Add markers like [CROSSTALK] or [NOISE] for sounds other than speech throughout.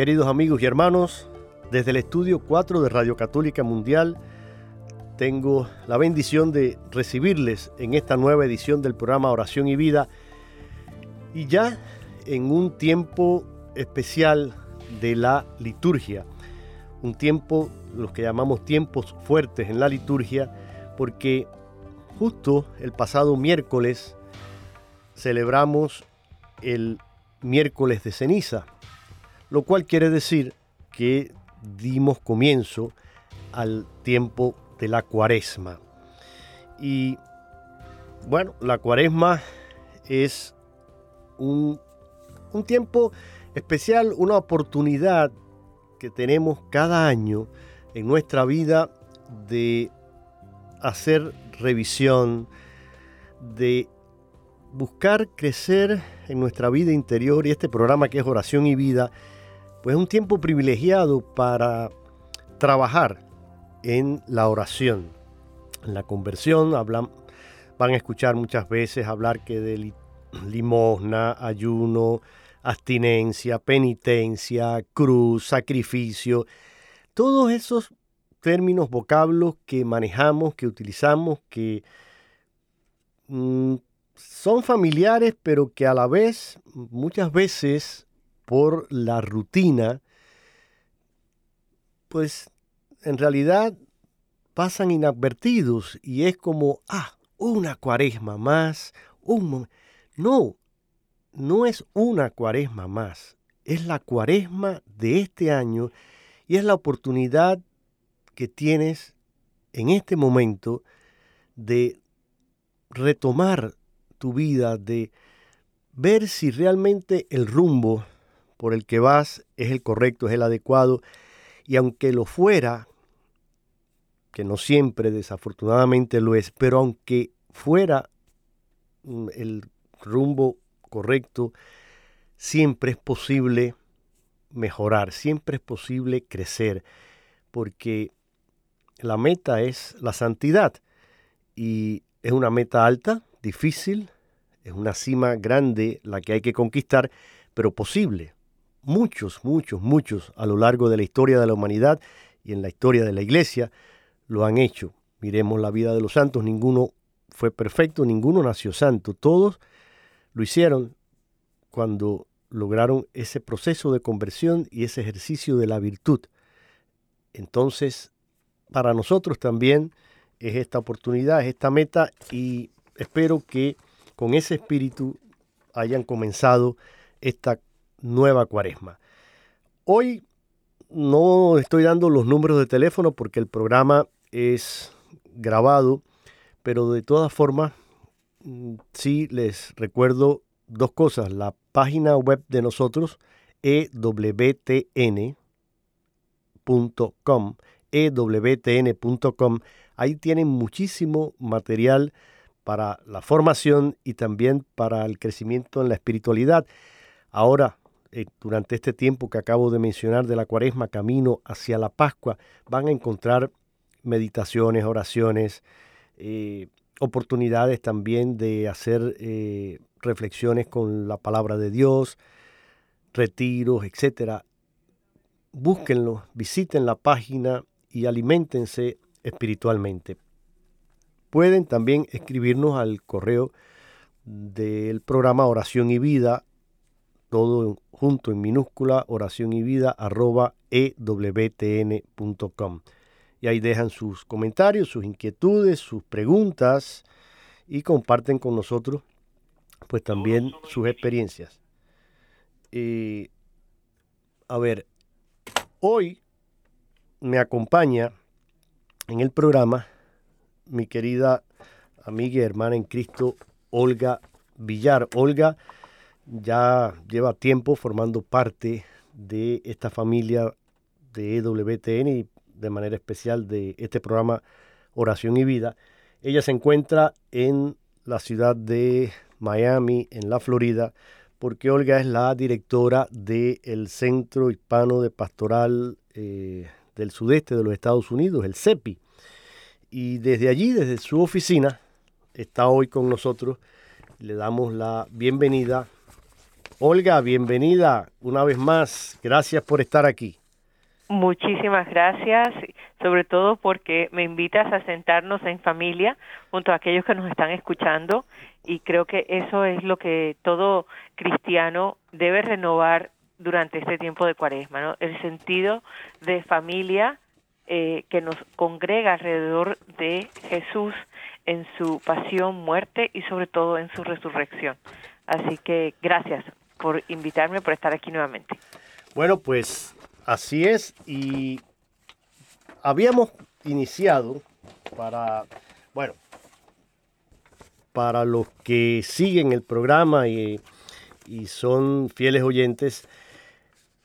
Queridos amigos y hermanos, desde el estudio 4 de Radio Católica Mundial, tengo la bendición de recibirles en esta nueva edición del programa Oración y Vida. Y ya en un tiempo especial de la liturgia, un tiempo, los que llamamos tiempos fuertes en la liturgia, porque justo el pasado miércoles celebramos el miércoles de ceniza, lo cual quiere decir que dimos comienzo al tiempo de la cuaresma. Y bueno, la cuaresma es un, un tiempo especial, una oportunidad que tenemos cada año en nuestra vida de hacer revisión, de buscar crecer en nuestra vida interior y este programa que es oración y vida pues es un tiempo privilegiado para trabajar en la oración. En la conversión hablan, van a escuchar muchas veces hablar que de limosna, ayuno, abstinencia, penitencia, cruz, sacrificio, todos esos términos, vocablos que manejamos, que utilizamos, que mm, son familiares, pero que a la vez muchas veces por la rutina, pues en realidad pasan inadvertidos y es como, ah, una cuaresma más, un No, no es una cuaresma más, es la cuaresma de este año y es la oportunidad que tienes en este momento de retomar tu vida, de ver si realmente el rumbo por el que vas es el correcto, es el adecuado, y aunque lo fuera, que no siempre desafortunadamente lo es, pero aunque fuera mm, el rumbo correcto, siempre es posible mejorar, siempre es posible crecer, porque la meta es la santidad. Y es una meta alta, difícil, es una cima grande la que hay que conquistar, pero posible muchos, muchos, muchos a lo largo de la historia de la humanidad y en la historia de la iglesia lo han hecho. Miremos la vida de los santos, ninguno fue perfecto, ninguno nació santo, todos lo hicieron cuando lograron ese proceso de conversión y ese ejercicio de la virtud. Entonces, para nosotros también es esta oportunidad, es esta meta y espero que con ese espíritu hayan comenzado esta nueva cuaresma. Hoy no estoy dando los números de teléfono porque el programa es grabado, pero de todas formas mm, sí les recuerdo dos cosas. La página web de nosotros, ewtn.com, ewtn.com, ahí tienen muchísimo material para la formación y también para el crecimiento en la espiritualidad. Ahora, eh, durante este tiempo que acabo de mencionar de la cuaresma, camino hacia la Pascua, van a encontrar meditaciones, oraciones, eh, oportunidades también de hacer eh, reflexiones con la palabra de Dios, retiros, etcétera. Búsquenlo, visiten la página y alimentense espiritualmente. Pueden también escribirnos al correo del programa Oración y Vida, todo junto en minúscula, oración y vida arroba ewtn.com. Y ahí dejan sus comentarios, sus inquietudes, sus preguntas y comparten con nosotros pues también sus experiencias. Eh, a ver, hoy me acompaña en el programa mi querida amiga y hermana en Cristo, Olga Villar. Olga ya lleva tiempo formando parte de esta familia de EWTN y de manera especial de este programa Oración y Vida. Ella se encuentra en la ciudad de Miami, en la Florida, porque Olga es la directora del Centro Hispano de Pastoral eh, del Sudeste de los Estados Unidos, el CEPI. Y desde allí, desde su oficina, está hoy con nosotros. Le damos la bienvenida. Olga, bienvenida una vez más. Gracias por estar aquí. Muchísimas gracias, sobre todo porque me invitas a sentarnos en familia junto a aquellos que nos están escuchando y creo que eso es lo que todo cristiano debe renovar durante este tiempo de cuaresma, ¿no? El sentido de familia eh, que nos congrega alrededor de Jesús en su pasión, muerte y sobre todo en su resurrección. Así que gracias por invitarme, por estar aquí nuevamente. Bueno, pues así es y habíamos iniciado para, bueno, para los que siguen el programa y, y son fieles oyentes,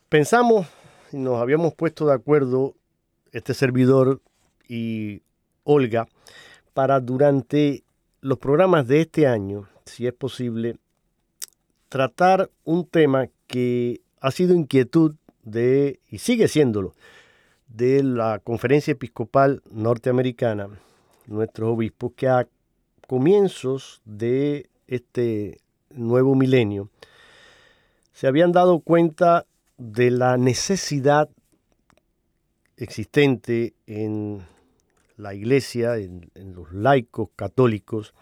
pensamos nos habíamos puesto de acuerdo este servidor y Olga para durante los programas de este año, si es posible, tratar un tema que ha sido inquietud de, y sigue siéndolo, de la Conferencia Episcopal Norteamericana, nuestros obispos, que a comienzos de este nuevo milenio se habían dado cuenta de la necesidad existente en la iglesia, en, los laicos católicos,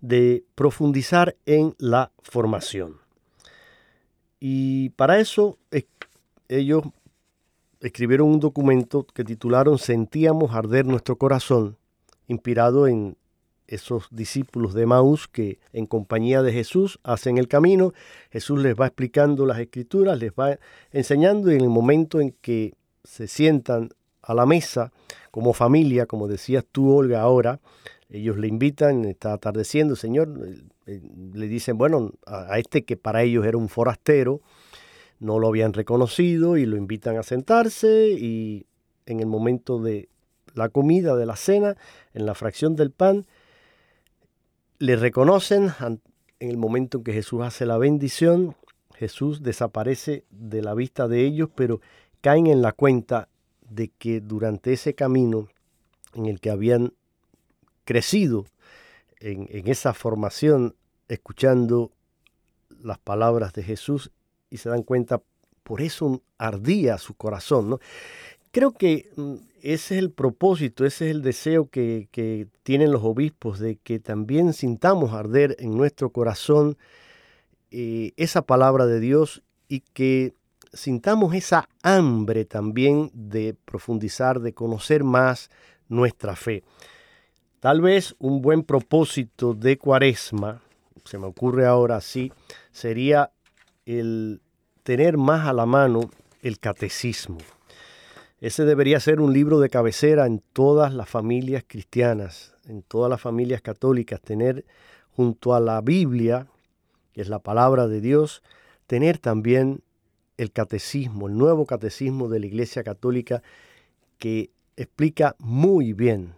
de profundizar en la formación. Y para eso ellos escribieron un documento que titularon Sentíamos arder nuestro corazón, inspirado en esos discípulos de Maús que en compañía de Jesús hacen el camino, Jesús les va explicando las escrituras, les va enseñando y en el momento en que se sientan a la mesa como familia, como decías tú, Olga, ahora, ellos le invitan, está atardeciendo, Señor, eh, eh, le dicen, bueno, a este que para ellos era un forastero, no lo habían reconocido y lo invitan a sentarse y en el momento de la comida, de la cena, en la fracción del pan, le reconocen en el momento en que Jesús hace la bendición, Jesús desaparece de la vista de ellos, pero caen en la cuenta de que durante ese camino en el que habían crecido en, esa formación, escuchando las palabras de Jesús, y se dan cuenta, por eso ardía su corazón. ¿no? Creo que mm, ese es el propósito, ese es el deseo que, tienen los obispos, de que también sintamos arder en nuestro corazón eh, esa palabra de Dios y que sintamos esa hambre también de profundizar, de conocer más nuestra fe. Tal vez un buen propósito de cuaresma, se me ocurre ahora así, sería el tener más a la mano el catecismo. Ese debería ser un libro de cabecera en todas las familias cristianas, en todas las familias católicas, tener junto a la Biblia, que es la palabra de Dios, tener también el catecismo, el nuevo catecismo de la Iglesia Católica que explica muy bien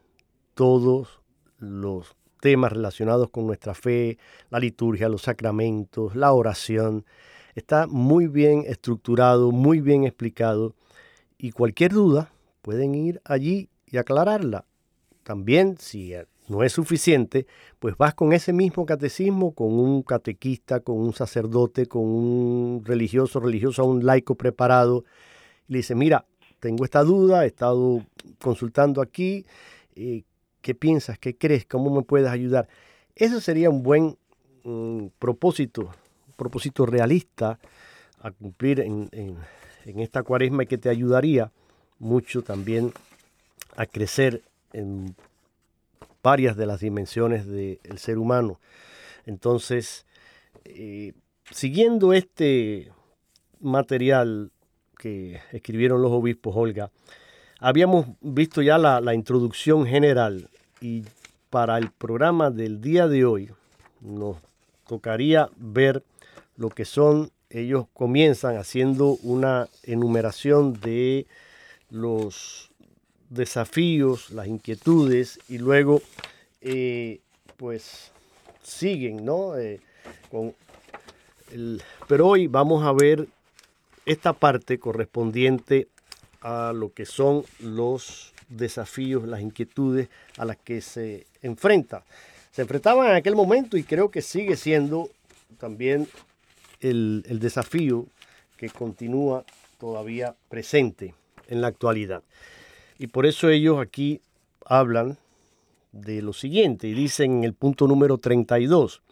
todos los temas relacionados con nuestra fe, la liturgia, los sacramentos, la oración. Está muy bien estructurado, muy bien explicado y cualquier duda pueden ir allí y aclararla. También, si no es suficiente, pues vas con ese mismo catecismo, con un catequista, con un sacerdote, con un religioso, religioso, un laico preparado, y le dice, mira, tengo esta duda, he estado consultando aquí, eh, ¿qué piensas? ¿Qué crees? ¿Cómo me puedes ayudar? Eso sería un buen mm, propósito, un propósito realista a cumplir en, en esta cuaresma y que te ayudaría mucho también a crecer en varias de las dimensiones del ser humano. Entonces, eh, siguiendo este material que escribieron los obispos Olga, habíamos visto ya la, introducción general y para el programa del día de hoy nos tocaría ver lo que son, ellos comienzan haciendo una enumeración de los desafíos, las inquietudes y luego eh, pues siguen, ¿no? Eh, con pero hoy vamos a ver esta parte correspondiente a lo que son los desafíos, las inquietudes a las que se enfrenta. Se enfrentaban en aquel momento y creo que sigue siendo también el, el desafío que continúa todavía presente en la actualidad. Y por eso ellos aquí hablan de lo siguiente y dicen en el punto número 32,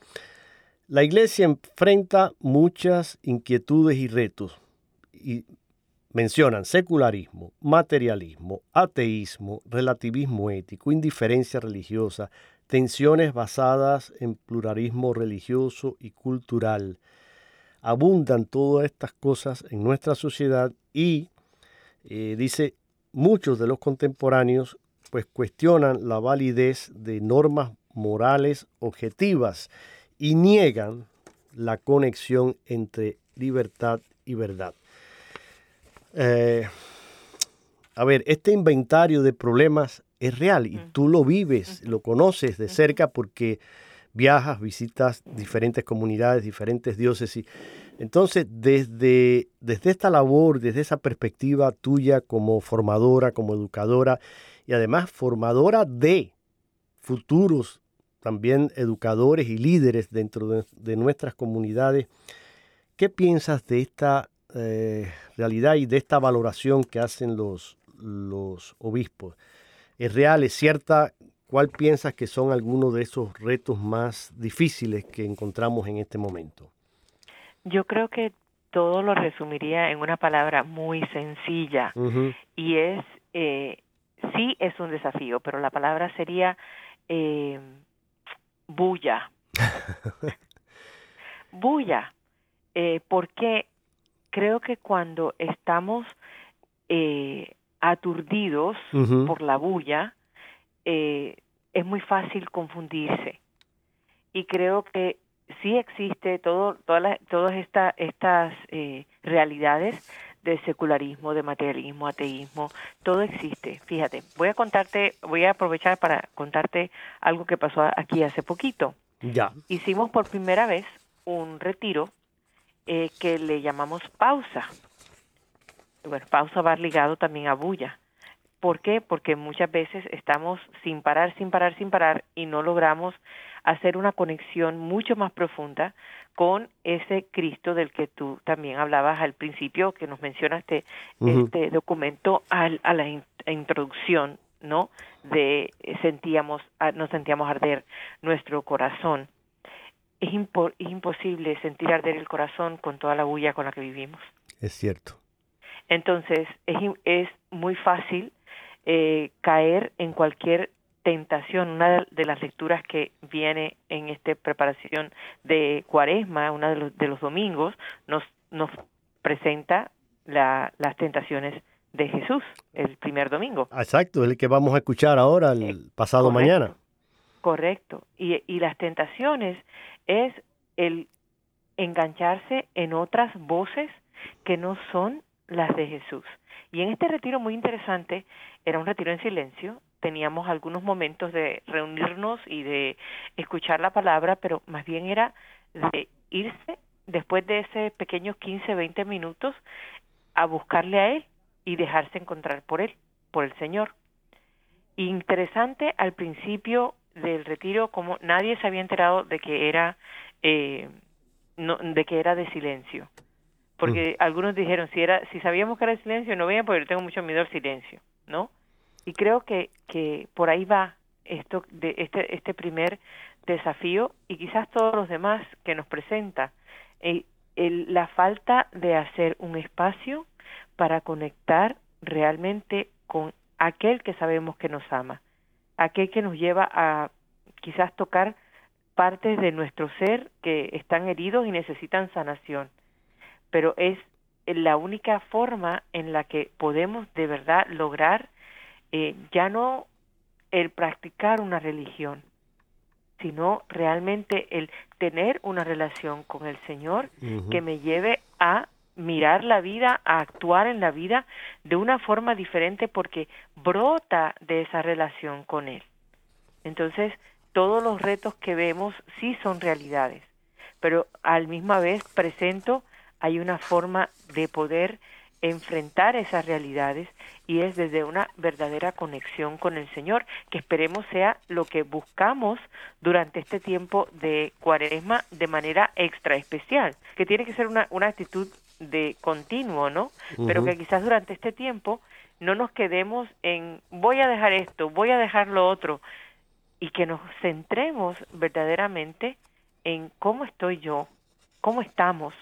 la iglesia enfrenta muchas inquietudes y retos y mencionan secularismo, materialismo, ateísmo, relativismo ético, indiferencia religiosa, tensiones basadas en pluralismo religioso y cultural. Abundan todas estas cosas en nuestra sociedad y, eh, dice, muchos de los contemporáneos pues cuestionan la validez de normas morales objetivas y niegan la conexión entre libertad y verdad. Eh, a ver, este inventario de problemas es real y tú lo vives, lo conoces de cerca porque viajas, visitas diferentes comunidades, diferentes diócesis. Entonces, desde, desde esta labor, desde esa perspectiva tuya como formadora, como educadora y además formadora de futuros también educadores y líderes dentro de, nuestras comunidades, ¿qué piensas de esta eh, realidad y de esta valoración que hacen los, los obispos? ¿Es real, es cierta? ¿Cuál piensas que son algunos de esos retos más difíciles que encontramos en este momento? Yo creo que todo lo resumiría en una palabra muy sencilla y es, eh, sí es un desafío, pero la palabra sería eh, bulla. [LAUGHS] bulla, eh, porque creo que cuando estamos eh, aturdidos por la bulla, eh, es muy fácil confundirse. Y creo que sí existe todo, todas, todas estas eh, realidades de secularismo, de materialismo, ateísmo, todo existe. Fíjate, voy a contarte, voy a aprovechar para contarte algo que pasó aquí hace poquito. Ya. Hicimos por primera vez un retiro eh, que le llamamos pausa. Bueno, pausa va ligado también a bulla. ¿Por qué? Porque muchas veces estamos sin parar, sin parar, sin parar y no logramos hacer una conexión mucho más profunda con ese Cristo del que tú también hablabas al principio, que nos mencionaste este documento al, a la introducción, ¿no? De sentíamos, nos sentíamos arder nuestro corazón. Es, es imposible sentir arder el corazón con toda la bulla con la que vivimos. Es cierto. Entonces, es, es muy fácil eh, caer en cualquier tentación. Una de las lecturas que viene en esta preparación de Cuaresma, una de los, de los domingos, nos, nos presenta la, las tentaciones de Jesús el primer domingo. Exacto, el que vamos a escuchar ahora, el eh, pasado mañana. Correcto. Y, y las tentaciones es el engancharse en otras voces que no son las de Jesús. Y en este retiro muy interesante, era un retiro en silencio, teníamos algunos momentos de reunirnos y de escuchar la palabra, pero más bien era de irse después de ese pequeños 15, 20 minutos a buscarle a Él y dejarse encontrar por Él, por el Señor. Interesante al principio del retiro como nadie se había enterado de que era eh, no, de que era de silencio. Porque mm. algunos dijeron si era si sabíamos que era de silencio no vean porque yo tengo mucho miedo al silencio no y creo que que por ahí va esto de este este primer desafío y quizás todos los demás que nos presenta eh, el, la falta de hacer un espacio para conectar realmente con aquel que sabemos que nos ama aquel que nos lleva a quizás tocar partes de nuestro ser que están heridos y necesitan sanación. Pero es la única forma en la que podemos de verdad lograr eh, ya no el practicar una religión, sino realmente el tener una relación con el Señor que me lleve a mirar la vida, a actuar en la vida de una forma diferente porque brota de esa relación con Él. Entonces, todos los retos que vemos sí son realidades, pero al misma vez presento hay una forma de poder enfrentar esas realidades y es desde una verdadera conexión con el Señor, que esperemos sea lo que buscamos durante este tiempo de cuaresma de manera extra especial, que tiene que ser una, una actitud de continuo, ¿no? Pero que quizás durante este tiempo no nos quedemos en voy a dejar esto, voy a dejar lo otro, y que nos centremos verdaderamente en cómo estoy yo, cómo estamos,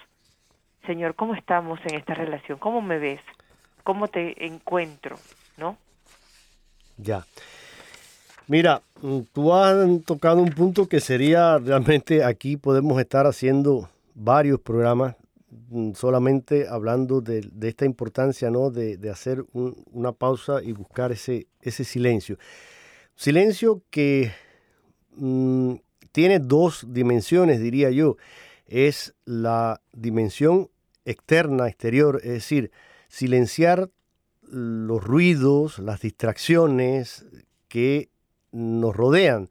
Señor, cómo estamos en esta relación, cómo me ves, cómo te encuentro, ¿no? Ya. Mira, mm, tú has tocado un punto que sería realmente aquí podemos estar haciendo varios programas solamente hablando de, esta importancia, ¿no? De, hacer una pausa y buscar ese, ese silencio. Silencio que mm, tiene dos dimensiones, diría yo. Es la dimensión externa, exterior, es decir, silenciar los ruidos, las distracciones que nos rodean,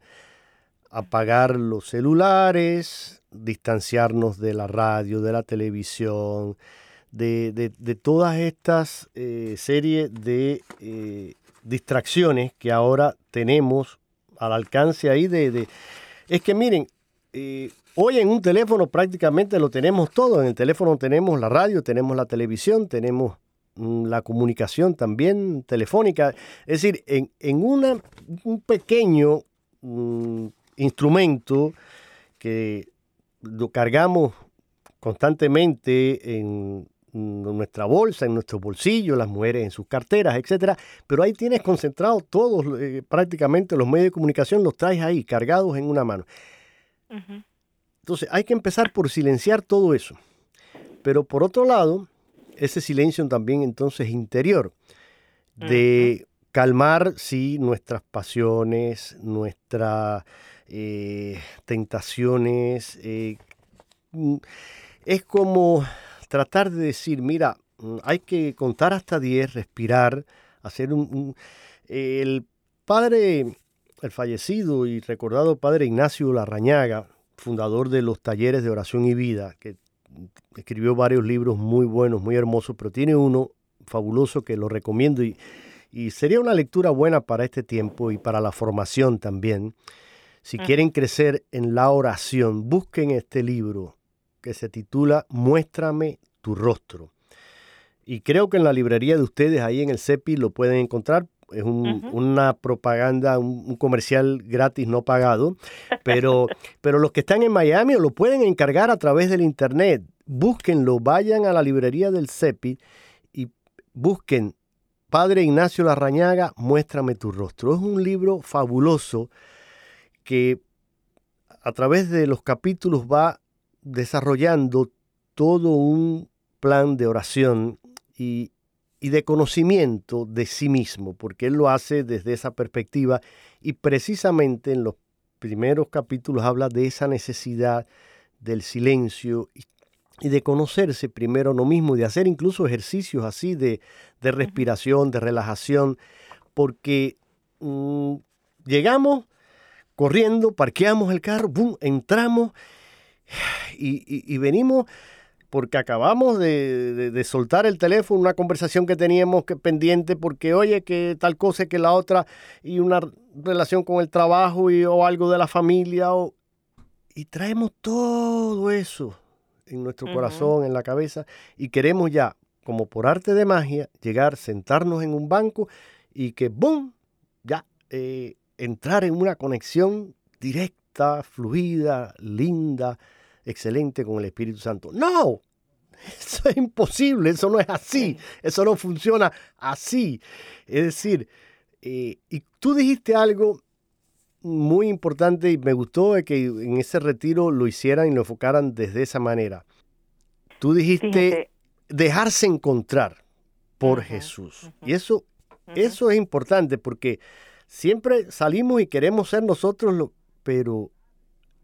apagar los celulares, distanciarnos de la radio, de la televisión, de, todas estas eh, series de eh, distracciones que ahora tenemos al alcance ahí de... Es que miren, eh, hoy en un teléfono prácticamente lo tenemos todo. En el teléfono tenemos la radio, tenemos la televisión, tenemos mm, la comunicación también telefónica. Es decir, en, una, un pequeño mm, instrumento que lo cargamos constantemente en nuestra bolsa, en nuestro bolsillo, las mujeres en sus carteras, etcétera. Pero ahí tienes concentrados todos, eh, prácticamente los medios de comunicación, los traes ahí, cargados en una mano. Entonces hay que empezar por silenciar todo eso. Pero por otro lado, ese silencio también entonces interior, de calmar, sí, nuestras pasiones, nuestras eh, tentaciones. Eh, mm, es como tratar de decir, mira, mm, hay que contar hasta 10, respirar, hacer un, El padre, el fallecido y recordado padre Ignacio Larrañaga, fundador de los talleres de oración y vida, que escribió varios libros muy buenos, muy hermosos, pero tiene uno fabuloso que lo recomiendo y, y sería una lectura buena para este tiempo y para la formación también. Si quieren crecer en la oración, busquen este libro, que se titula Muéstrame tu rostro. Y creo que en la librería de ustedes, ahí en el CEPI, lo pueden encontrar. Es una propaganda, un, comercial gratis no pagado. Pero, [LAUGHS] pero los que están en Miami lo pueden encargar a través del internet. Búsquenlo, vayan a la librería del CEPI y busquen Padre Ignacio Larrañaga, Muéstrame tu rostro. Es un libro fabuloso que a través de los capítulos va desarrollando todo un plan de oración y, de conocimiento de sí mismo, porque él lo hace desde esa perspectiva y precisamente en los primeros capítulos habla de esa necesidad del silencio y, de conocerse primero uno mismo, de hacer incluso ejercicios así de, de respiración, de relajación, porque mm, llegamos corriendo, parqueamos el carro, boom, entramos y, venimos porque acabamos de, soltar el teléfono, una conversación que teníamos que, pendiente, porque oye, que tal cosa, que la otra, y una relación con el trabajo y, o algo de la familia, o, y traemos todo eso en nuestro corazón, en la cabeza, y queremos ya, como por arte de magia, llegar, sentarnos en un banco y que, ¡boom!, ya, eh, entrar en una conexión directa, fluida, linda, excelente con el Espíritu Santo. No, [LAUGHS] eso es imposible, eso no es así, eso no funciona así. Es decir, eh, y tú dijiste algo muy importante y me gustó de que en ese retiro lo hicieran y lo enfocaran desde esa manera. Tú dijiste dejarse encontrar por Jesús. Y eso, eso es importante porque siempre salimos y queremos ser nosotros, lo, pero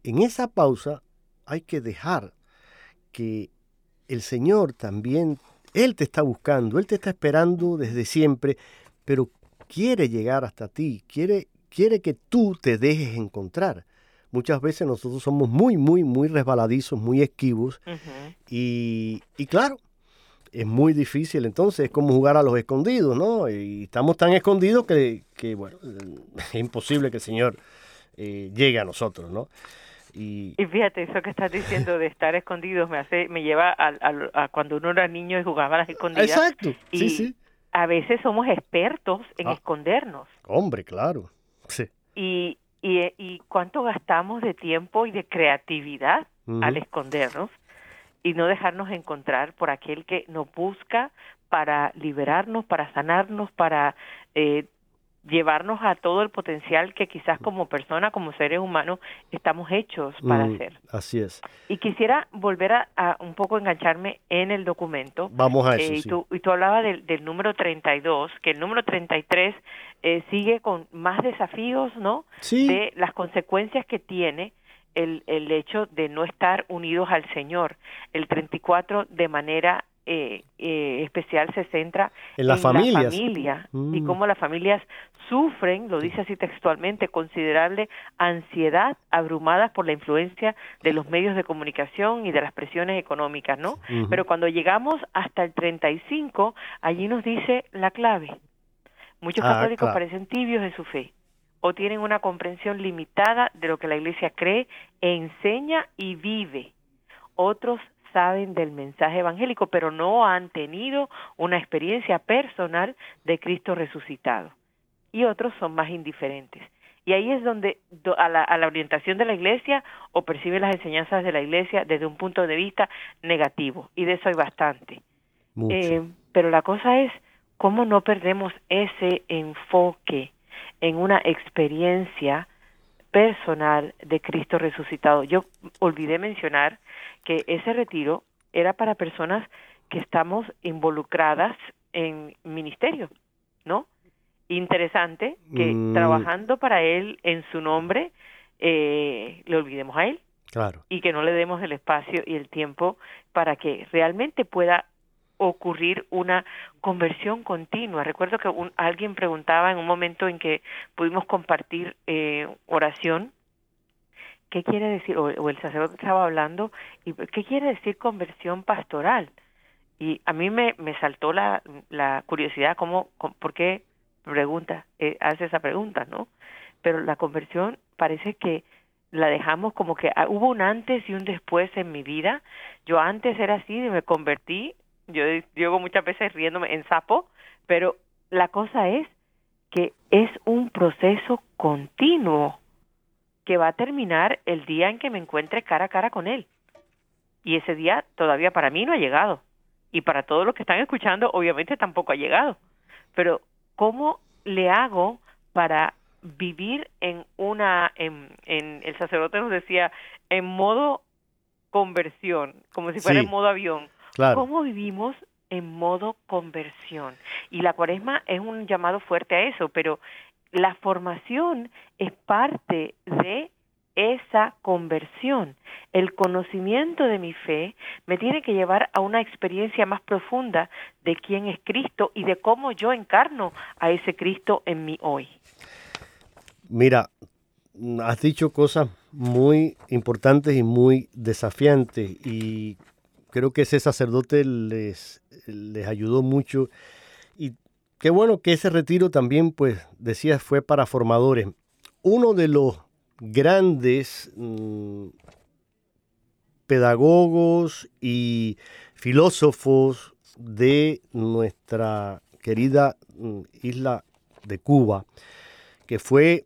en esa pausa hay que dejar que el Señor también, Él te está buscando, Él te está esperando desde siempre, pero quiere llegar hasta ti, quiere, quiere que tú te dejes encontrar. Muchas veces nosotros somos muy, muy, muy resbaladizos, muy esquivos. y, y claro, es muy difícil entonces, es como jugar a los escondidos, ¿no? Y estamos tan escondidos que, que bueno, [LAUGHS] es imposible que el Señor eh, llegue a nosotros, ¿no? Y... fíjate, eso que estás diciendo de estar escondidos me hace, me lleva a, cuando uno era niño y jugaba a las escondidas. Exacto, y sí, sí. A veces somos expertos en ah. escondernos. Hombre, claro. Sí. Y, y, y cuánto gastamos de tiempo y de creatividad al escondernos y no dejarnos encontrar por aquel que nos busca para liberarnos, para sanarnos, para eh, llevarnos a todo el potencial que quizás como persona, como seres humanos, estamos hechos para mm, hacer. Así es. Y quisiera volver a, un poco engancharme en el documento. Vamos a eso. Eh, y, tú, y tú hablabas del, del, número 32, que el número 33 eh, sigue con más desafíos, ¿no? Sí. De las consecuencias que tiene el, el hecho de no estar unidos al Señor. El 34 de manera eh, eh, especial se centra en, la familia y mm. cómo las familias sufren, lo dice así textualmente, considerable ansiedad abrumadas por la influencia de los medios de comunicación y de las presiones económicas, ¿no? Pero cuando llegamos hasta el 35, allí nos dice la clave. Muchos ah, católicos parecen tibios en su fe o tienen una comprensión limitada de lo que la Iglesia cree, enseña y vive. Otros saben del mensaje evangélico, pero no han tenido una experiencia personal de Cristo resucitado. Y otros son más indiferentes. Y ahí es donde a la, a la orientación de la iglesia o percibe las enseñanzas de la iglesia desde un punto de vista negativo. Y de eso hay bastante. Eh, pero la cosa es cómo no perdemos ese enfoque en una experiencia personal de Cristo resucitado. Yo olvidé mencionar que ese retiro era para personas que estamos involucradas en ministerio, ¿no? Interesante que mm. trabajando para Él en su nombre, eh, le olvidemos a Él. Claro. Y que no le demos el espacio y el tiempo para que realmente pueda ocurrir una conversión continua. Recuerdo que alguien preguntaba en un momento en que pudimos compartir eh, oración, ¿qué quiere decir? O, el sacerdote estaba hablando, y ¿qué quiere decir conversión pastoral? Y a mí me, me saltó la, la curiosidad, ¿cómo, ¿por qué pregunta, eh, hace esa pregunta, no? Pero la conversión parece que la dejamos como que ah, hubo un antes y un después en mi vida. Yo antes era así y me convertí yo digo muchas veces riéndome en sapo, pero la cosa es que es un proceso continuo que va a terminar el día en que me encuentre cara a cara con él. Y ese día todavía para mí no ha llegado. Y para todos los que están escuchando, obviamente tampoco ha llegado. Pero, ¿cómo le hago para vivir en una, en, en el sacerdote nos decía, en modo conversión, como si fuera en modo avión? ¿Cómo vivimos en modo conversión? Y la cuaresma es un llamado fuerte a eso, pero la formación es parte de esa conversión. El conocimiento de mi fe me tiene que llevar a una experiencia más profunda de quién es Cristo y de cómo yo encarno a ese Cristo en mí hoy. mira, has dicho cosas muy importantes y muy desafiantes y creo que ese sacerdote les, les ayudó mucho y qué bueno que ese retiro también, pues decías, fue para formadores. Uno de los grandes mm, pedagogos y filósofos de nuestra querida mm, isla de Cuba, que fue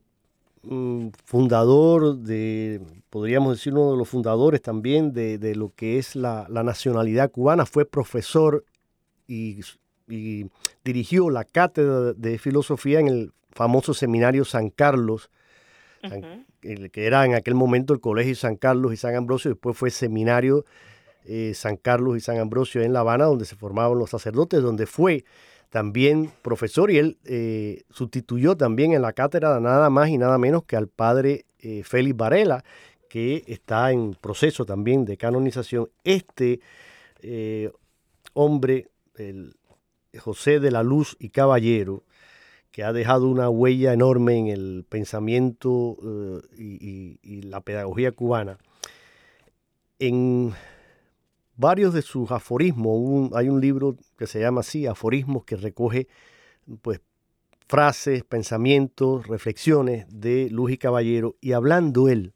mm, fundador de, podríamos decir, uno de los fundadores también de, lo que es la, nacionalidad cubana, fue profesor y, dirigió la cátedra de filosofía en el famoso seminario San Carlos, que era en aquel momento el Colegio San Carlos y San Ambrosio, después fue seminario eh, San Carlos y San Ambrosio en La Habana, donde se formaban los sacerdotes, donde fue también profesor. Y él eh, sustituyó también en la cátedra nada más y nada menos que al padre eh, Félix Varela, que está en proceso también de canonización. Este eh, hombre, el José de la Luz y Caballero, que ha dejado una huella enorme en el pensamiento y, y la pedagogía cubana, en varios de sus aforismos. hay un libro que se llama así, Aforismos, que recoge pues, frases, pensamientos, reflexiones de Luz y Caballero. Y hablando él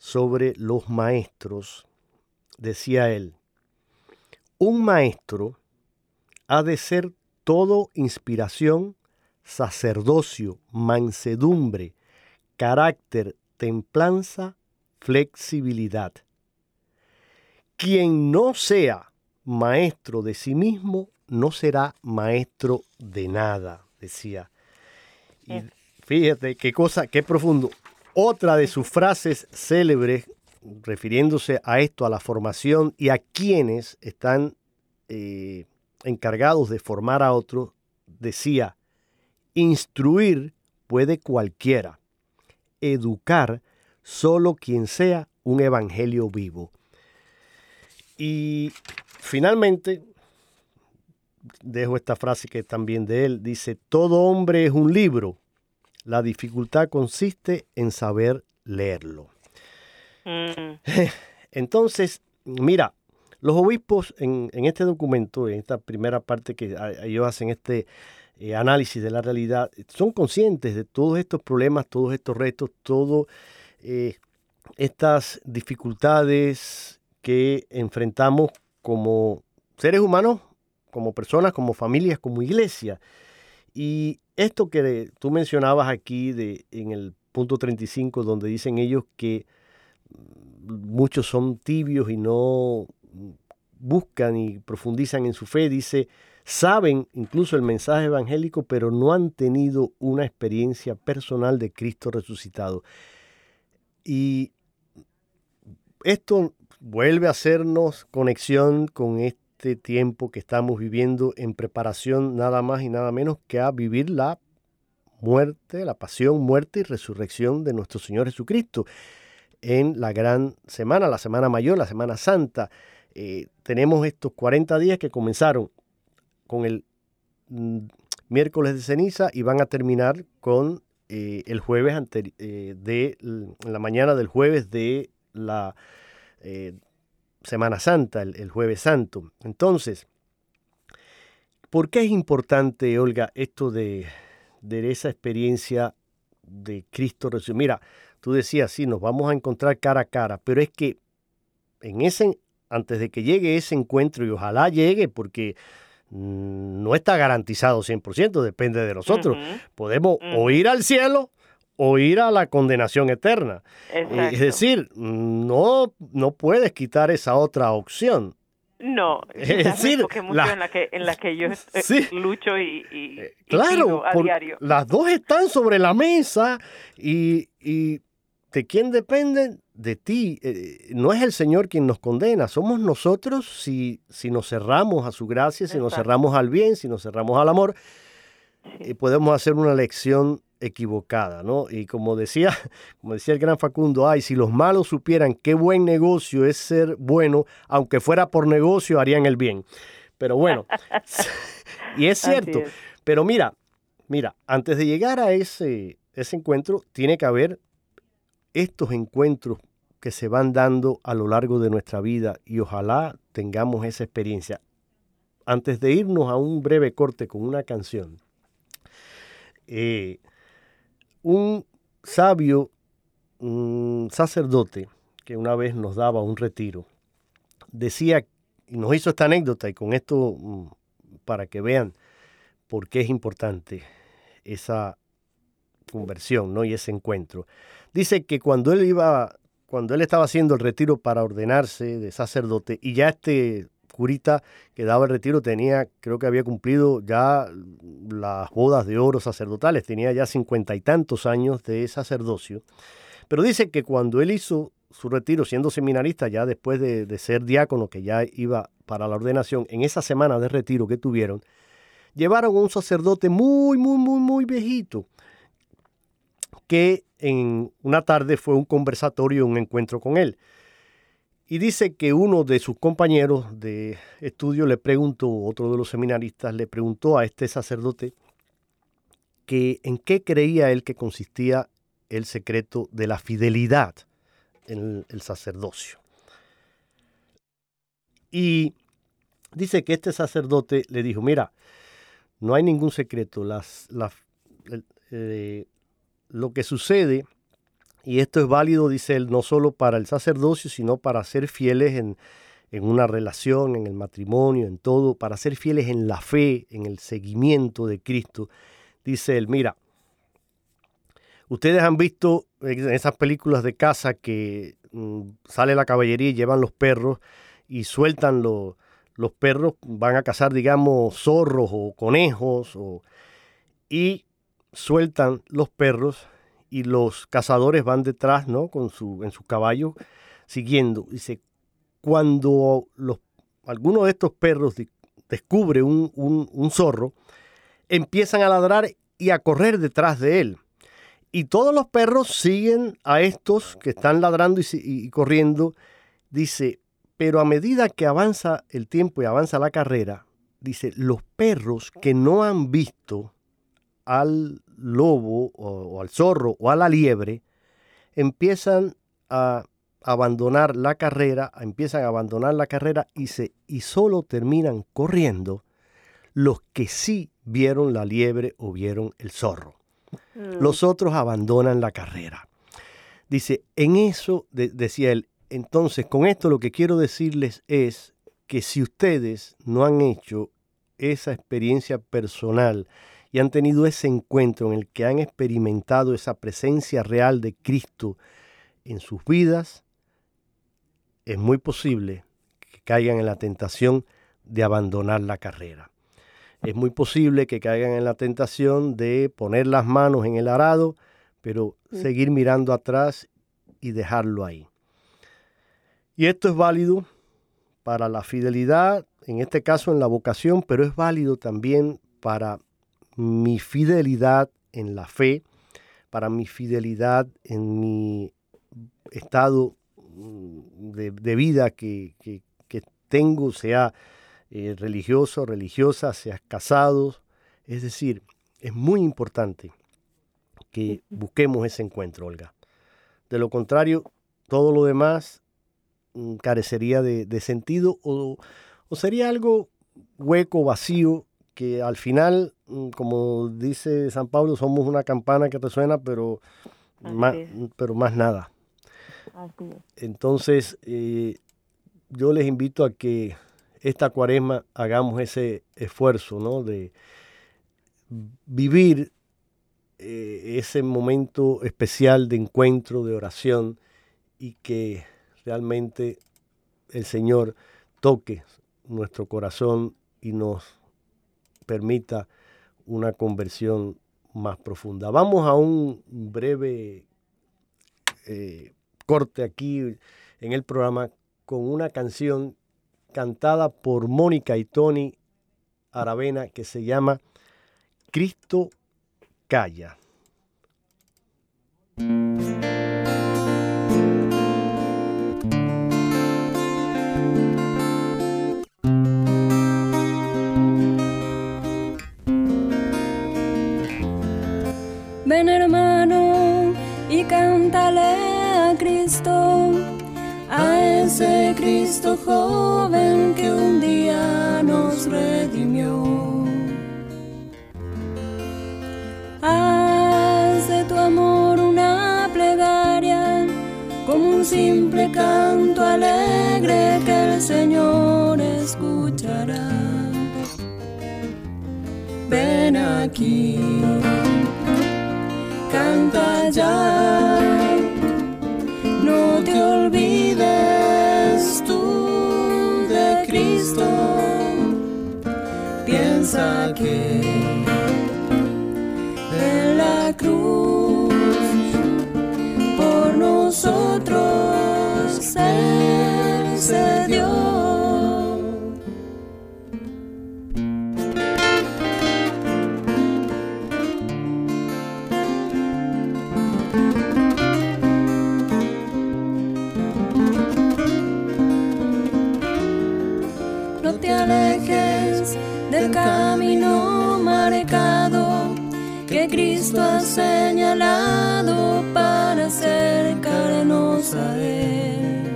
sobre los maestros, decía él, un maestro ha de ser todo inspiración, sacerdocio, mansedumbre, carácter, templanza, flexibilidad. Quien no sea maestro de sí mismo, no será maestro de nada, decía. Y fíjate qué cosa, qué profundo. Otra de sus frases célebres, refiriéndose a esto, a la formación y a quienes están eh, encargados de formar a otros, decía, instruir puede cualquiera, educar solo quien sea un evangelio vivo. Y finalmente, dejo esta frase que también de él, dice, todo hombre es un libro, la dificultad consiste en saber leerlo. Mm. [LAUGHS] Entonces, mira, los obispos en, este documento, en esta primera parte que ellos hacen este eh, análisis de la realidad, son conscientes de todos estos problemas, todos estos retos, todas eh, estas dificultades que enfrentamos como seres humanos, como personas, como familias, como iglesia. Y esto que tú mencionabas aquí de, en el punto 35, donde dicen ellos que muchos son tibios y no buscan y profundizan en su fe, dice, saben incluso el mensaje evangélico, pero no han tenido una experiencia personal de Cristo resucitado. Y esto vuelve a hacernos conexión con este tiempo que estamos viviendo en preparación nada más y nada menos que a vivir la muerte, la pasión, muerte y resurrección de nuestro Señor Jesucristo en la gran semana, la semana mayor, la semana santa. Eh, tenemos estos 40 días que comenzaron con el mm, miércoles de ceniza y van a terminar con eh, el jueves eh, de la mañana del jueves de la Semana Santa, el, jueves santo. Entonces, ¿por qué es importante, Olga, esto de, de esa experiencia de Cristo resucitado? Mira, tú decías, sí, nos vamos a encontrar cara a cara, pero es que en ese, antes de que llegue ese encuentro, y ojalá llegue, porque no está garantizado 100%, depende de nosotros. Podemos o ir al cielo o ir a la condenación eterna. Es decir, no, no puedes quitar esa otra opción. No, es decir, la, en la que en la que yo eh, lucho y, eh, claro, a diario. Las dos están sobre la mesa y, y de quién depende de ti. Eh, no es el Señor quien nos condena, somos nosotros si, si nos cerramos a su gracia, si nos cerramos al bien, si nos cerramos al amor. y podemos hacer una lección equivocada, ¿no? Y como decía, [LAUGHS] como decía el gran Facundo, ay, si los malos supieran qué buen negocio es ser bueno, aunque fuera por negocio, harían el bien. Pero bueno, [LAUGHS] [LAUGHS] y es cierto. Pero mira, mira, antes de llegar a ese, ese encuentro, tiene que haber estos encuentros que se van dando a lo largo de nuestra vida y ojalá tengamos esa experiencia. Antes de irnos a un breve corte con una canción, eh, un sabio, un sacerdote que una vez nos daba un retiro, decía, y nos hizo esta anécdota, y con esto mm, para que vean por qué es importante esa conversión ¿no? y ese encuentro. Dice que cuando él iba, cuando él estaba haciendo el retiro para ordenarse de sacerdote, y ya este curita que daba el retiro tenía, creo que había cumplido ya las bodas de oro sacerdotales, tenía ya cincuenta y tantos años de sacerdocio. Pero dice que cuando él hizo su retiro siendo seminarista, ya después de, de ser diácono, que ya iba para la ordenación, en esa semana de retiro que tuvieron, llevaron a un sacerdote muy, muy, muy, muy viejito, que en una tarde fue un conversatorio, un encuentro con él. Y dice que uno de sus compañeros de estudio le preguntó, otro de los seminaristas le preguntó a este sacerdote que en qué creía él que consistía el secreto de la fidelidad en el sacerdocio. Y dice que este sacerdote le dijo, mira, no hay ningún secreto, las, eh, lo que sucede y esto es válido, dice él, no solo para el sacerdocio, sino para ser fieles en, una relación, en el matrimonio, en todo, para ser fieles en la fe, en el seguimiento de Cristo. Dice él, mira, ustedes han visto en esas películas de casa que mm, sale la caballería y llevan los perros y sueltan los, los perros, van a cazar, digamos, zorros o conejos, y sueltan los perros y los cazadores van detrás, ¿no? Con su, en su caballo, siguiendo. Dice, cuando los, alguno de estos perros descubre un, un, zorro, empiezan a ladrar y a correr detrás de él. Y todos los perros siguen a estos que están ladrando y, y, corriendo. Dice, pero a medida que avanza el tiempo y avanza la carrera, dice, los perros que no han visto al lobo o, al zorro o a la liebre, empiezan a abandonar la carrera, empiezan a abandonar la carrera y, se, y solo terminan corriendo los que sí vieron la liebre o vieron el zorro. Mm. Los otros abandonan la carrera. Dice, en eso, decía él, entonces con esto lo que quiero decirles es que si ustedes no han hecho esa experiencia personal y han tenido ese encuentro en el que han experimentado esa presencia real de Cristo en sus vidas, es muy posible que caigan en la tentación de abandonar la carrera. Es muy posible que caigan en la tentación de poner las manos en el arado, pero seguir mirando atrás y dejarlo ahí. Y esto es válido para la fidelidad, en este caso en la vocación, pero es válido también para mi fidelidad en la fe, para mi fidelidad en mi estado mm, de, vida que, tengo, sea eh, religioso, religiosa, sea casado. Es decir, es muy importante que busquemos ese encuentro, Olga. De lo contrario, todo lo demás mm, carecería de, sentido o, o, sería algo hueco, vacío, que al final, mm, como dice San Pablo, somos una campana que resuena, pero, más, pero más nada. Entonces, eh, yo les invito a que esta cuaresma hagamos ese esfuerzo, ¿no? De vivir eh, ese momento especial de encuentro, de oración, y que realmente el Señor toque nuestro corazón y nos permita una conversión más profunda. Vamos a un breve eh, corte aquí en el programa con una canción cantada por Mónica y Tony Aravena que se llama Cristo Calla. Cristo joven que un día nos redimió. Haz de tu amor una plegaria, como un simple canto alegre que el Señor escuchará. Ven aquí canta ya. Piensa que en la cruz. Por nosotros se Cristo ha señalado para acercarnos a Él.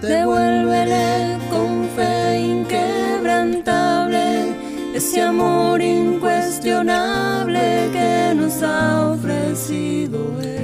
Devuélvele con fe inquebrantable ese amor incuestionable que nos ha ofrecido Él.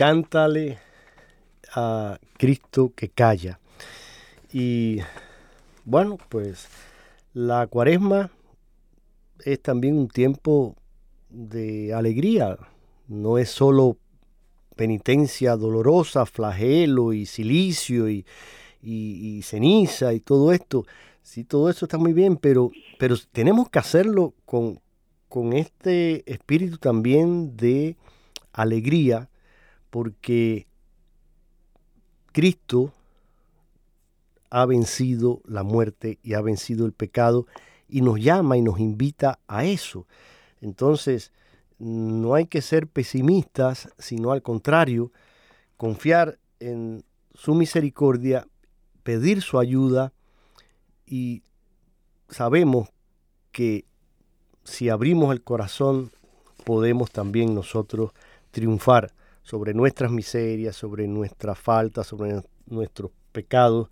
Cántale a Cristo que calla. Y bueno, pues la cuaresma es también un tiempo de alegría, no es solo penitencia dolorosa, flagelo y silicio y, ceniza y todo esto. Sí, todo eso está muy bien, pero, pero tenemos que hacerlo con, con este espíritu también de alegría porque Cristo ha vencido la muerte y ha vencido el pecado y nos llama y nos invita a eso. Entonces, no hay que ser pesimistas, sino al contrario, confiar en su misericordia, pedir su ayuda y sabemos que si abrimos el corazón podemos también nosotros triunfar sobre nuestras miserias, sobre nuestras faltas, sobre nuestros pecados.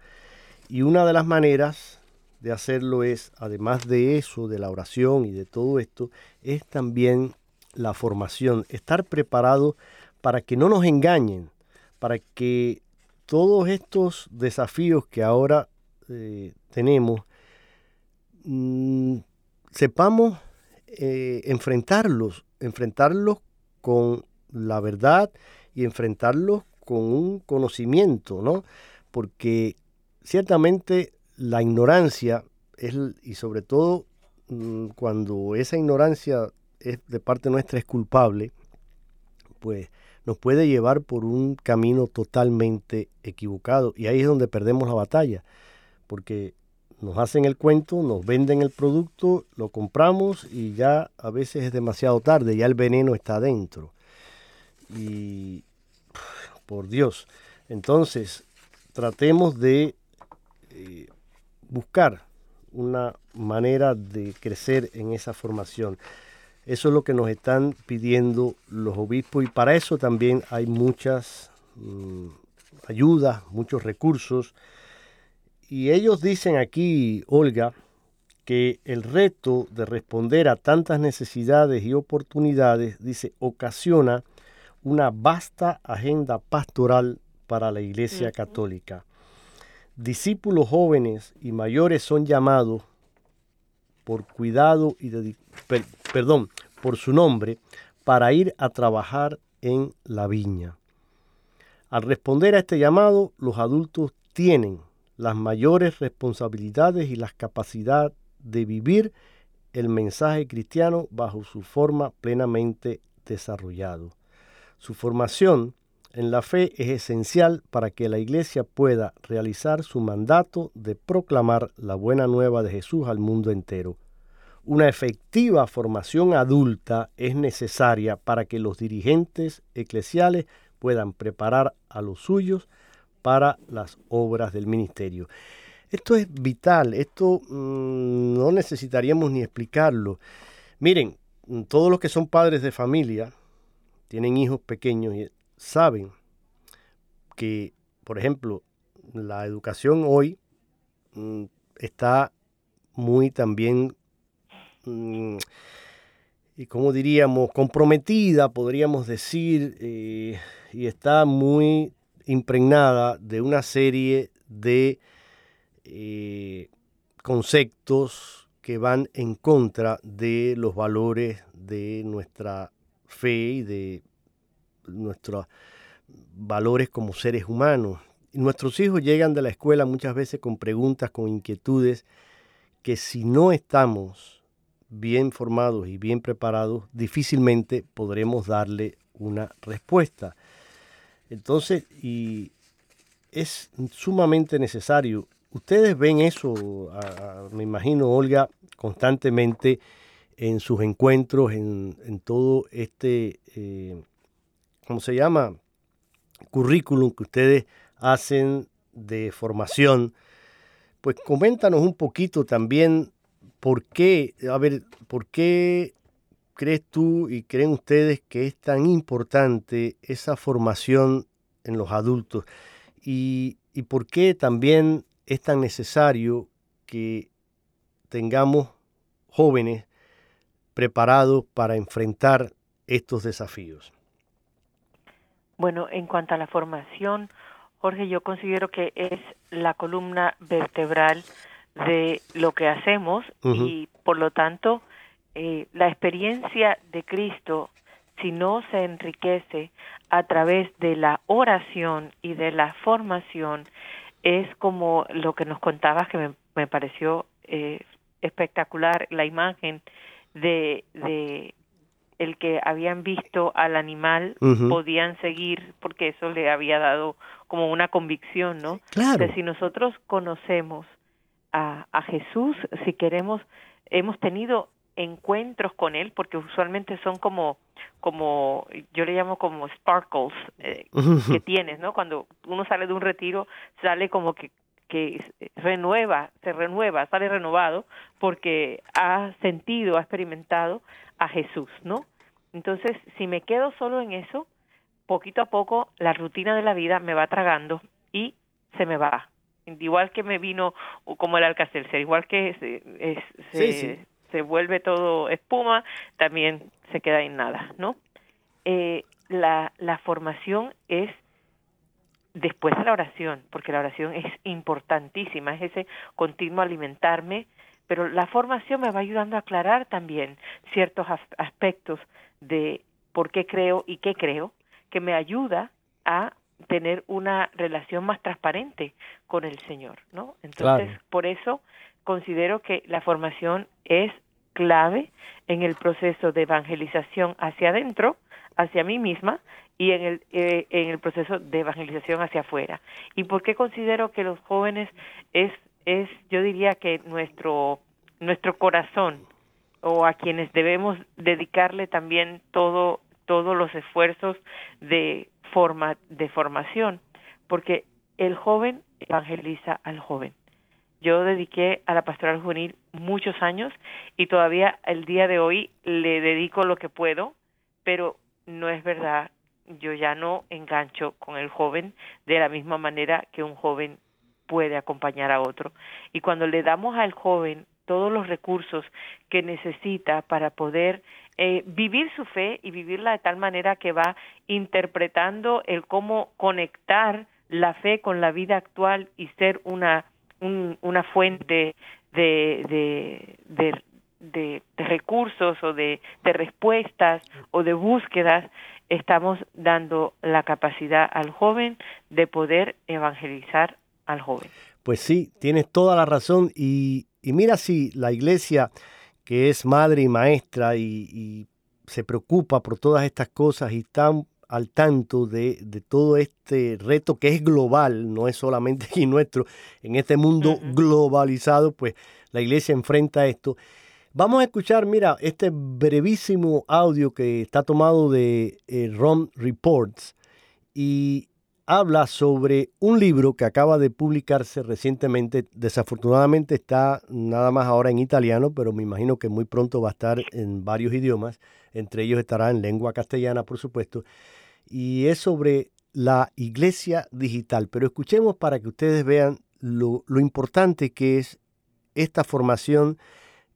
Y una de las maneras de hacerlo es, además de eso, de la oración y de todo esto, es también la formación, estar preparado para que no nos engañen, para que todos estos desafíos que ahora eh, tenemos, mm, sepamos eh, enfrentarlos, enfrentarlos con la verdad y enfrentarlos con un conocimiento, ¿no? Porque ciertamente la ignorancia es, y sobre todo mm, cuando esa ignorancia es de parte nuestra es culpable, pues nos puede llevar por un camino totalmente equivocado. Y ahí es donde perdemos la batalla, porque nos hacen el cuento, nos venden el producto, lo compramos y ya a veces es demasiado tarde, ya el veneno está adentro y por Dios. Entonces, tratemos de eh, buscar una manera de crecer en esa formación. Eso es lo que nos están pidiendo los obispos y para eso también hay muchas mm, ayudas, muchos recursos. Y ellos dicen aquí, Olga, que el reto de responder a tantas necesidades y oportunidades, dice, ocasiona una vasta agenda pastoral para la Iglesia Católica. discípulos jóvenes y mayores son llamados por cuidado y perdón, por su nombre para ir a trabajar en la viña. Al responder a este llamado, los adultos tienen las mayores responsabilidades y la capacidad de vivir el mensaje cristiano bajo su forma plenamente desarrollado. Su formación en la fe es esencial para que la Iglesia pueda realizar su mandato de proclamar la buena nueva de Jesús al mundo entero. Una efectiva formación adulta es necesaria para que los dirigentes eclesiales puedan preparar a los suyos para las obras del ministerio. Esto es vital, esto mm, no necesitaríamos ni explicarlo. Miren, todos los que son padres de familia, tienen hijos pequeños y saben que, por ejemplo, la educación hoy mm, está muy también, mm, y como diríamos, comprometida, podríamos decir, eh, y está muy impregnada de una serie de eh, conceptos que van en contra de los valores de nuestra fe y de nuestros valores como seres humanos. nuestros hijos llegan de la escuela muchas veces con preguntas, con inquietudes, que si no estamos bien formados y bien preparados, difícilmente podremos darle una respuesta. Entonces, y es sumamente necesario. Ustedes ven eso, me imagino, Olga, constantemente en sus encuentros, en, todo este, eh, ¿cómo se llama? Currículum que ustedes hacen de formación. Pues coméntanos un poquito también por qué, a ver, por qué crees tú y creen ustedes que es tan importante esa formación en los adultos? ¿Y, y por qué también es tan necesario que tengamos jóvenes preparados para enfrentar estos desafíos? Bueno, en cuanto a la formación, Jorge, yo considero que es la columna vertebral de lo que hacemos y por lo tanto eh, la experiencia de Cristo, si no se enriquece a través de la oración y de la formación, es como lo que nos contabas que me, pareció eh, espectacular, la imagen de, de el que habían visto al animal podían seguir porque eso le había dado como una convicción, ¿no? Claro. Si nosotros conocemos a, a Jesús, si queremos, hemos tenido encuentros con él porque usualmente son como como yo le llamo como sparkles eh, que tienes no cuando uno sale de un retiro sale como que que renueva se renueva sale renovado porque ha sentido ha experimentado a Jesús no entonces si me quedo solo en eso poquito a poco la rutina de la vida me va tragando y se me va. Igual que me vino como el alcacelser igual que se, se, se vuelve todo espuma, también se queda en nada, ¿no? Eh, la, la formación es después de la oración, porque la oración es importantísima, es ese continuo alimentarme, pero la formación me va ayudando a aclarar también ciertos aspectos de por qué creo y qué creo, que me ayuda a tener una relación más transparente con el Señor, ¿no? Entonces, por eso considero que la formación es clave en el proceso de evangelización hacia adentro, hacia mí misma, y en el, eh, en el proceso de evangelización hacia afuera. ¿Y por qué considero que los jóvenes es, es yo diría que nuestro, nuestro corazón, o a quienes debemos dedicarle también todo, todos los esfuerzos de, forma, de formación? Porque el joven evangeliza al joven. Yo dediqué a la pastoral juvenil muchos años y todavía el día de hoy le dedico lo que puedo, pero no es verdad, yo ya no engancho con el joven de la misma manera que un joven puede acompañar a otro. Y cuando le damos al joven todos los recursos que necesita para poder eh, vivir su fe y vivirla de tal manera que va interpretando el cómo conectar la fe con la vida actual y ser una, una fuente de, de, de, recursos o de, de respuestas o de búsquedas, estamos dando la capacidad al joven de poder evangelizar al joven. Pues sí, tienes toda la razón y, y mira si la iglesia que es madre y maestra y, se preocupa por todas estas cosas y está al tanto de, todo este reto que es global, no es solamente [LAUGHS] aquí nuestro, en este mundo globalizado, pues la iglesia enfrenta esto. Vamos a escuchar, mira, este brevísimo audio que está tomado de eh, ROM Reports y habla sobre un libro que acaba de publicarse recientemente. Desafortunadamente está nada más ahora en italiano, pero me imagino que muy pronto va a estar en varios idiomas. Entre ellos estará en lengua castellana, por supuesto. Y es sobre la iglesia digital. Pero escuchemos para que ustedes vean lo, lo importante que es esta formación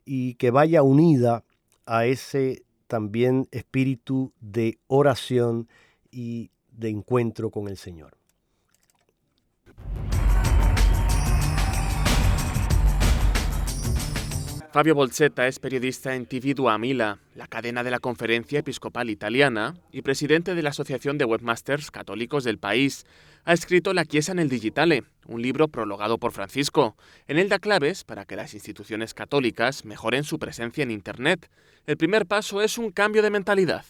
y que vaya unida a ese también espíritu de oración y de encuentro con el Señor. Fabio Bolsetta es periodista en TV Duamila, la cadena de la Conferencia Episcopal Italiana, y presidente de la Asociación de Webmasters Católicos del país. Ha escrito La Chiesa en el Digitale, un libro prologado por Francisco. En él da claves para que las instituciones católicas mejoren su presencia en Internet. El primer paso es un cambio de mentalidad.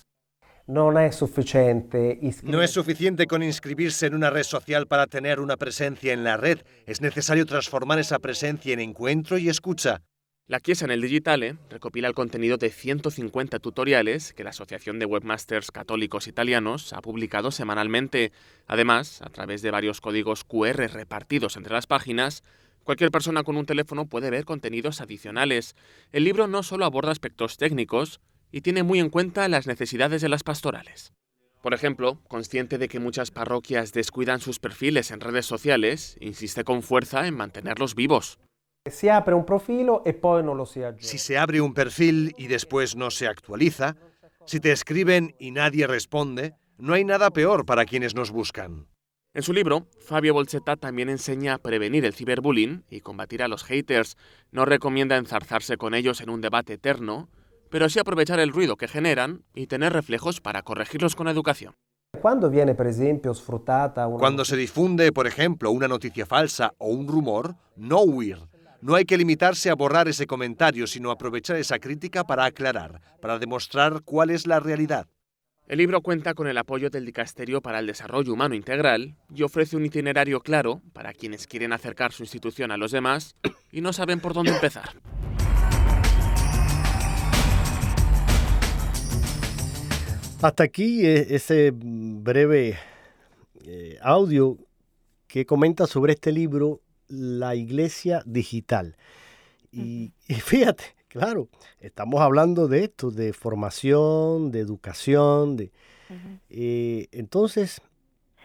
No es suficiente. No es suficiente con inscribirse en una red social para tener una presencia en la red. Es necesario transformar esa presencia en encuentro y escucha. La Chiesa en el Digitale recopila el contenido de 150 tutoriales que la Asociación de Webmasters Católicos Italianos ha publicado semanalmente. Además, a través de varios códigos QR repartidos entre las páginas, cualquier persona con un teléfono puede ver contenidos adicionales. El libro no solo aborda aspectos técnicos, y tiene muy en cuenta las necesidades de las pastorales. Por ejemplo, consciente de que muchas parroquias descuidan sus perfiles en redes sociales, insiste con fuerza en mantenerlos vivos. Si abre un profilo e poi no lo Si se abre un perfil y después no se actualiza, si te escriben y nadie responde, no hay nada peor para quienes nos buscan. En su libro, Fabio Bolsetta también enseña a prevenir el ciberbullying y combatir a los haters. No recomienda enzarzarse con ellos en un debate eterno, pero sí aprovechar el ruido que generan y tener reflejos para corregirlos con educación. Cuando viene, por ejemplo, Cuando se difunde, por ejemplo, una noticia falsa o un rumor, no huir, no hay que limitarse a borrar ese comentario, sino aprovechar esa crítica para aclarar, para demostrar cuál es la realidad. El libro cuenta con el apoyo del Dicasterio para el Desarrollo Humano Integral y ofrece un itinerario claro para quienes quieren acercar su institución a los demás y no saben por dónde empezar. Hasta aquí eh, ese breve eh, audio que comenta sobre este libro la iglesia digital. [LAUGHS] Y, fíjate, claro, estamos hablando de esto, de formación, de educación, de... Eh, entonces,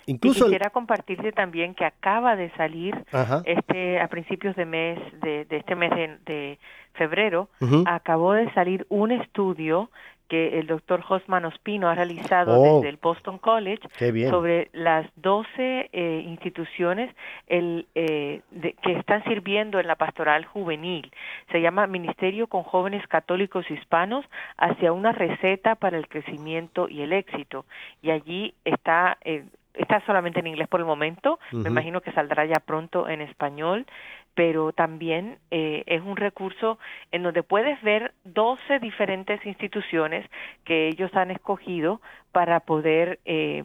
incluso... quisiera compartirte también que acaba de salir este a principios de mes de, este mes de, febrero, acabó de salir un estudio que el doctor Josman Ospino ha realizado oh. desde el Boston College sobre las 12 eh, instituciones el, eh, que están sirviendo en la pastoral juvenil. Se llama Ministerio con Jóvenes Católicos Hispanos hacia una receta para el crecimiento y el éxito. Y allí está eh, está solamente en inglés por el momento, me imagino que saldrá ya pronto en español, pero también eh, es un recurso en donde puedes ver 12 diferentes instituciones que ellos han escogido para poder eh,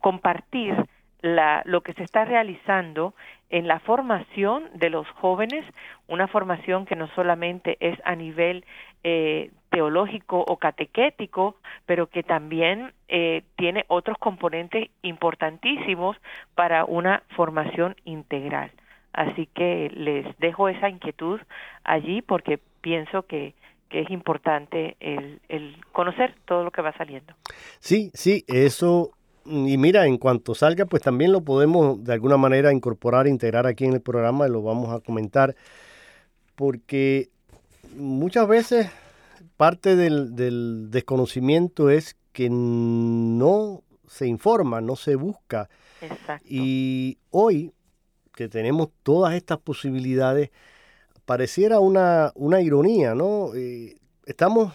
compartir la, lo que se está realizando en la formación de los jóvenes, una formación que no solamente es a nivel eh, teológico o catequético, pero que también tiene otros componentes importantísimos para una formación integral. Así que les dejo esa inquietud allí porque pienso que, es importante el, conocer todo lo que va saliendo. Sí, sí, eso y mira, en cuanto salga, pues también lo podemos de alguna manera incorporar, integrar aquí en el programa y lo vamos a comentar, porque muchas veces parte del, del desconocimiento es que no se informa, no se busca. Exacto. Y hoy que tenemos todas estas posibilidades, pareciera una, una ironía, ¿no? Eh, estamos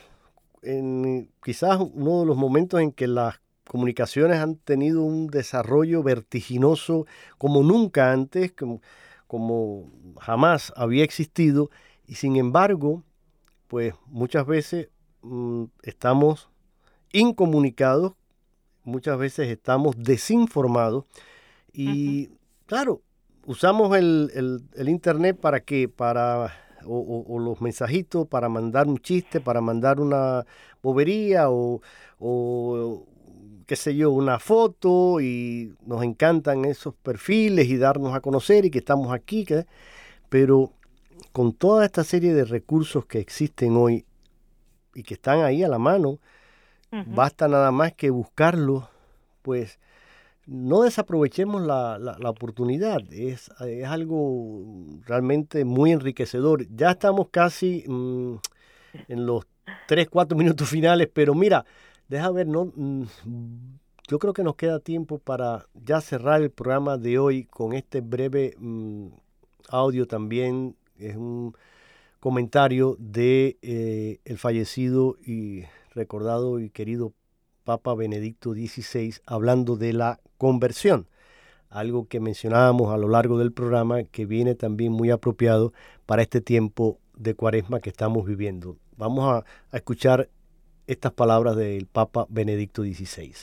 en quizás uno de los momentos en que las comunicaciones han tenido un desarrollo vertiginoso como nunca antes, como, como jamás había existido, y sin embargo, pues muchas veces mm, estamos incomunicados, muchas veces estamos desinformados, y claro, usamos el, Internet para qué? Para, o, los mensajitos para mandar un chiste, para mandar una bobería o, o, qué sé yo, una foto y nos encantan esos perfiles y darnos a conocer y que estamos aquí, pero con toda esta serie de recursos que existen hoy y que están ahí a la mano, basta nada más que buscarlos, pues no desaprovechemos la, la, oportunidad, es, es, algo realmente muy enriquecedor. Ya estamos casi mm, en los 3, 4 minutos finales, pero mira, deja ver, no, mm, yo creo que nos queda tiempo para ya cerrar el programa de hoy con este breve mm, audio también, es un comentario de eh, el fallecido y recordado y querido Papa Benedicto XVI hablando de la conversión, algo que mencionábamos a lo largo del programa que viene también muy apropiado para este tiempo de cuaresma que estamos viviendo. Vamos a, a escuchar estas palabras del Papa Benedicto XVI.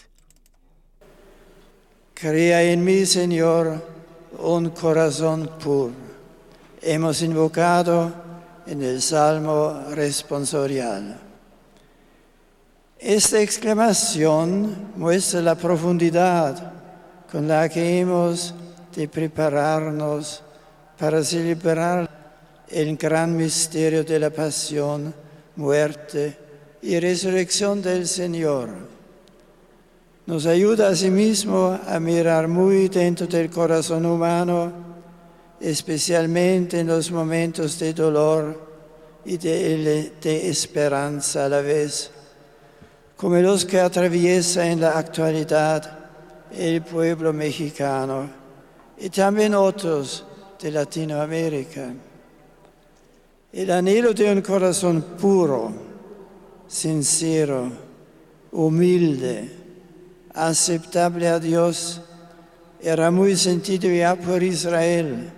Crea en mí, Señor, un corazón puro. Hemos invocado en el Salmo responsorial. Esta exclamación muestra la profundidad con la que hemos de prepararnos para celebrar el gran misterio de la pasión, muerte y resurrección del Señor. Nos ayuda asimismo a mirar muy dentro del corazón humano, especialmente en los momentos de dolor y de, esperanza a la vez como los que atraviesa en la actualidad el pueblo mexicano y también otros de Latinoamérica. El anhelo de un corazón puro, sincero, humilde, aceptable a Dios, era muy sentido ya por Israel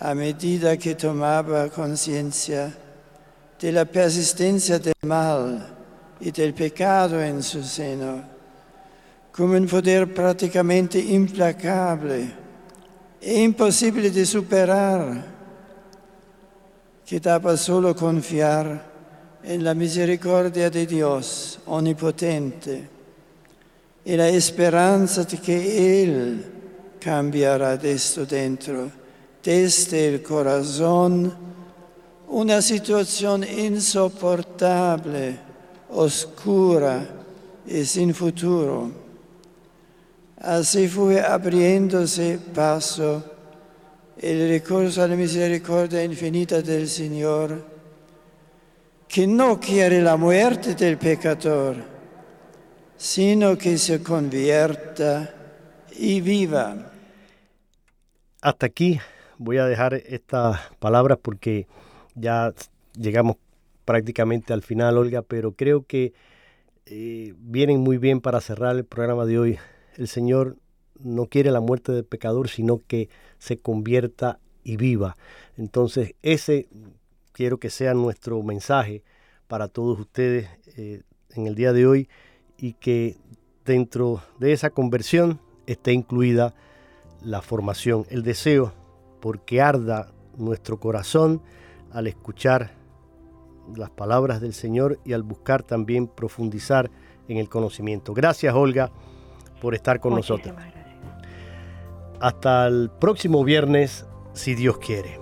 a medida que tomaba conciencia de la persistencia del mal y del pecado en su seno, como un poder prácticamente implacable e imposible de superar, que daba solo confiar en la misericordia de Dios omnipotente y la esperanza de que Él cambiará de esto dentro, desde el corazón, una situación insoportable oscura y sin futuro. Así fue abriéndose paso el recurso a la misericordia infinita del Señor, que no quiere la muerte del pecador, sino que se convierta y viva. Hasta aquí voy a dejar estas palabras porque ya llegamos prácticamente al final, Olga, pero creo que eh, vienen muy bien para cerrar el programa de hoy. El Señor no quiere la muerte del pecador, sino que se convierta y viva. Entonces, ese quiero que sea nuestro mensaje para todos ustedes eh, en el día de hoy y que dentro de esa conversión esté incluida la formación, el deseo, porque arda nuestro corazón al escuchar las palabras del Señor y al buscar también profundizar en el conocimiento. Gracias Olga por estar con nosotros. Hasta el próximo viernes, si Dios quiere.